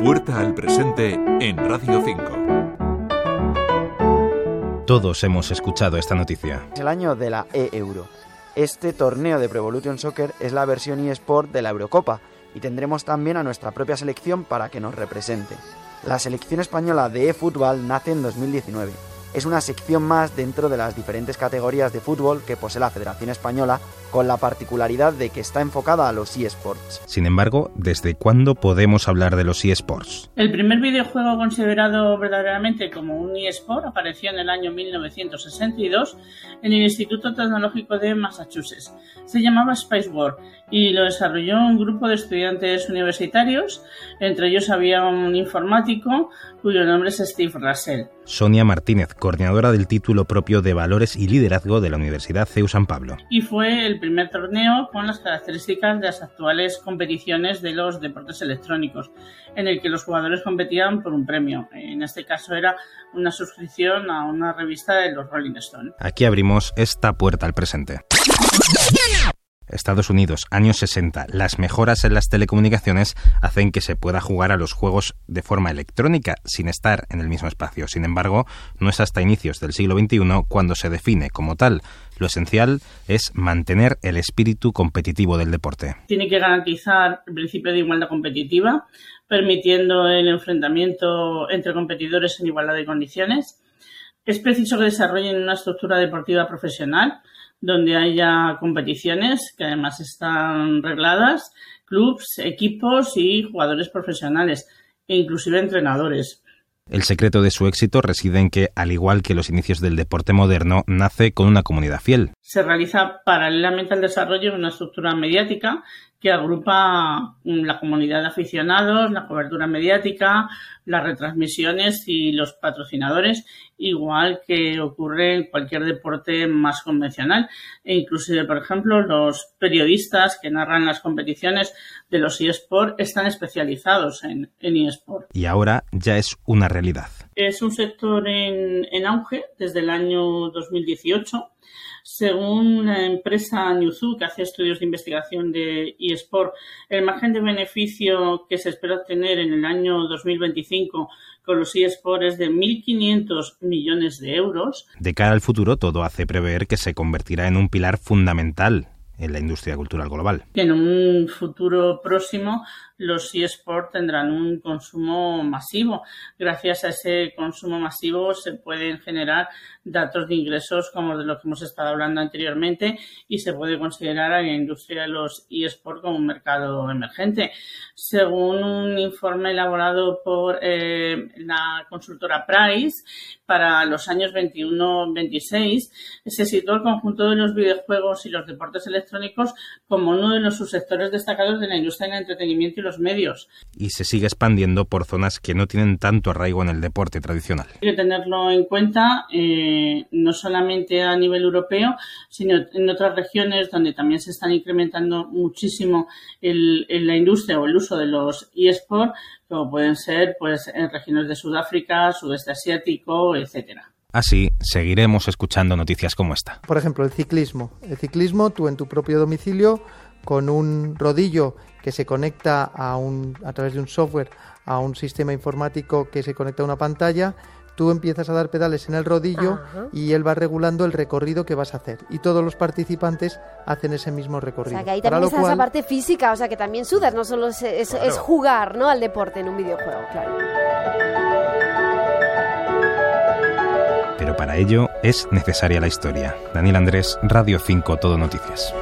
Puerta al presente en Radio 5. Todos hemos escuchado esta noticia. Es el año de la e-Euro. Este torneo de Pro Evolution Soccer es la versión eSport de la Eurocopa y tendremos también a nuestra propia selección para que nos represente. La selección española de eFootball nace en 2019 es una sección más dentro de las diferentes categorías de fútbol que posee la Federación Española, con la particularidad de que está enfocada a los eSports. Sin embargo, ¿desde cuándo podemos hablar de los eSports? El primer videojuego considerado verdaderamente como un eSport apareció en el año 1962 en el Instituto Tecnológico de Massachusetts. Se llamaba Spice War y lo desarrolló un grupo de estudiantes universitarios. Entre ellos había un informático cuyo nombre es Steve Russell. Sonia Martínez, coordinadora del título propio de Valores y Liderazgo de la Universidad CEU San Pablo. Y fue el primer torneo con las características de las actuales competiciones de los deportes electrónicos, en el que los jugadores competían por un premio. En este caso era una suscripción a una revista de los Rolling Stones. Aquí abrimos esta puerta al presente. Estados Unidos, años 60, las mejoras en las telecomunicaciones hacen que se pueda jugar a los juegos de forma electrónica sin estar en el mismo espacio. Sin embargo, no es hasta inicios del siglo XXI cuando se define como tal. Lo esencial es mantener el espíritu competitivo del deporte. Tiene que garantizar el principio de igualdad competitiva, permitiendo el enfrentamiento entre competidores en igualdad de condiciones. Es preciso que desarrollen una estructura deportiva profesional donde haya competiciones que además están regladas, clubs, equipos y jugadores profesionales e inclusive entrenadores. El secreto de su éxito reside en que, al igual que los inicios del deporte moderno, nace con una comunidad fiel. Se realiza paralelamente al desarrollo de una estructura mediática que agrupa mm, la comunidad de aficionados, la cobertura mediática, las retransmisiones y los patrocinadores, igual que ocurre en cualquier deporte más convencional. E inclusive, por ejemplo, los periodistas que narran las competiciones de los eSports están especializados en, en eSport. Y ahora ya es una realidad. Es un sector en, en auge desde el año 2018 según la empresa Newzoo, que hace estudios de investigación de eSport, el margen de beneficio que se espera obtener en el año 2025 con los eSports es de 1.500 millones de euros. De cara al futuro, todo hace prever que se convertirá en un pilar fundamental en la industria cultural global. En un futuro próximo, los eSports tendrán un consumo masivo. Gracias a ese consumo masivo se pueden generar datos de ingresos como de lo que hemos estado hablando anteriormente y se puede considerar a la industria de los eSports como un mercado emergente. Según un informe elaborado por eh, la consultora Price, para los años 21-26 se situó el conjunto de los videojuegos y los deportes electrónicos como uno de los subsectores destacados de la industria del entretenimiento y los medios. Y se sigue expandiendo por zonas que no tienen tanto arraigo en el deporte tradicional. Hay que tenerlo en cuenta eh, no solamente a nivel europeo, sino en otras regiones donde también se están incrementando muchísimo el, la industria o el uso de los eSports, como pueden ser pues en regiones de Sudáfrica, sudeste asiático, etcétera. Así seguiremos escuchando noticias como esta. Por ejemplo, el ciclismo. El ciclismo, tú en tu propio domicilio, con un rodillo que se conecta a, un, a través de un software a un sistema informático que se conecta a una pantalla, tú empiezas a dar pedales en el rodillo y él va regulando el recorrido que vas a hacer. Y todos los participantes hacen ese mismo recorrido. O sea, que ahí también está esa parte física, o sea, que también sudas, no solo es, es, jugar ¿no? al deporte en un videojuego, claro. Para ello es necesaria la historia. Daniel Andrés, Radio 5, Todo Noticias.